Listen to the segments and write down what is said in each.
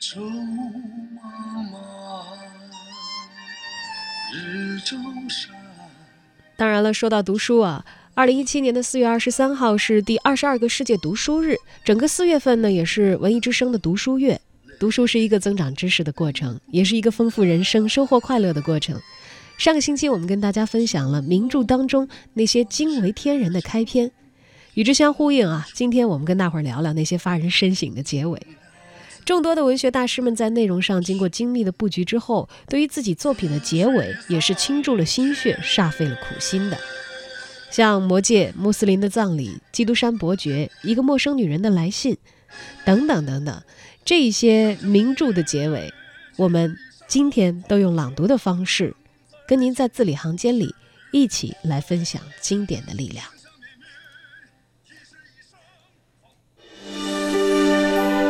周茫茫，日照山。当然了，说到读书啊，二零一七年的四月二十三号是第二十二个世界读书日，整个四月份呢也是文艺之声的读书月。读书是一个增长知识的过程，也是一个丰富人生、收获快乐的过程。上个星期我们跟大家分享了名著当中那些惊为天人的开篇，与之相呼应啊，今天我们跟大伙儿聊聊那些发人深省的结尾。众多的文学大师们在内容上经过精密的布局之后，对于自己作品的结尾也是倾注了心血、煞费了苦心的。像《魔戒》《穆斯林的葬礼》《基督山伯爵》《一个陌生女人的来信》等等等等，这些名著的结尾，我们今天都用朗读的方式，跟您在字里行间里一起来分享经典的力量。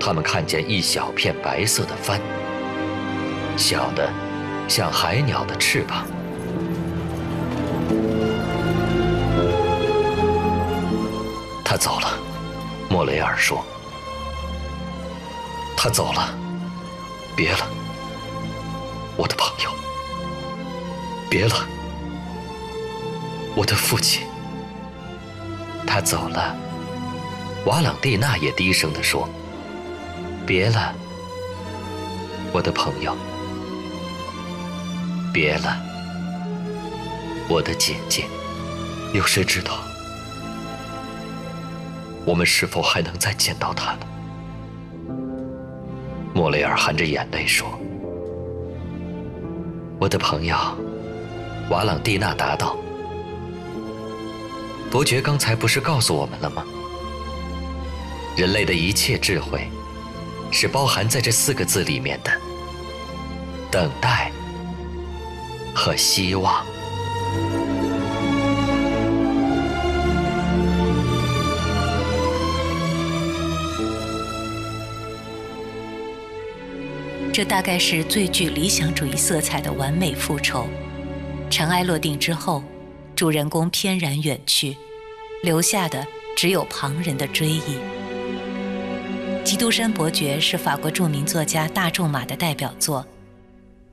他们看见一小片白色的帆，小的像海鸟的翅膀。他走了，莫雷尔说：“他走了，别了，我的朋友，别了，我的父亲。”他走了，瓦朗蒂娜也低声地说。别了，我的朋友。别了，我的姐姐。有谁知道，我们是否还能再见到她呢？莫雷尔含着眼泪说：“我的朋友，瓦朗蒂娜答道。伯爵刚才不是告诉我们了吗？人类的一切智慧。”是包含在这四个字里面的：等待和希望。这大概是最具理想主义色彩的完美复仇。尘埃落定之后，主人公翩然远去，留下的只有旁人的追忆。《基督山伯爵》是法国著名作家大仲马的代表作。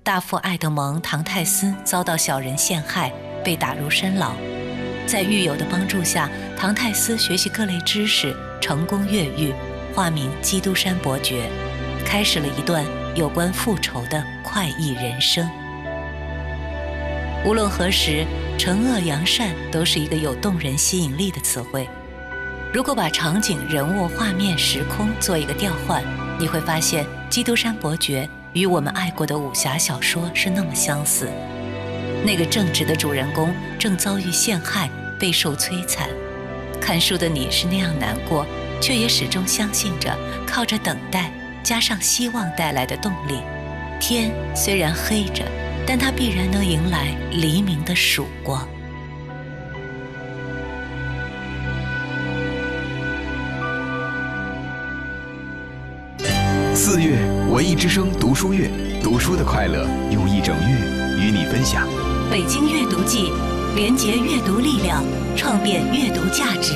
大副爱德蒙·唐泰斯遭到小人陷害，被打入深牢。在狱友的帮助下，唐泰斯学习各类知识，成功越狱，化名基督山伯爵，开始了一段有关复仇的快意人生。无论何时，惩恶扬善都是一个有动人吸引力的词汇。如果把场景、人物、画面、时空做一个调换，你会发现《基督山伯爵》与我们爱过的武侠小说是那么相似。那个正直的主人公正遭遇陷害，备受摧残，看书的你是那样难过，却也始终相信着，靠着等待加上希望带来的动力，天虽然黑着，但它必然能迎来黎明的曙光。四月文艺之声读书月，读书的快乐用一整月与你分享。北京阅读季，连结阅读力量，创变阅读价值。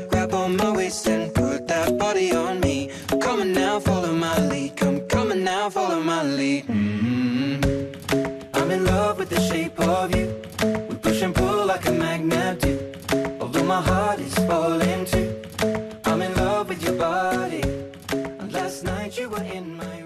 Shape of you. We push and pull like a magnet do. Although my heart is falling too. I'm in love with your body. And last night you were in my.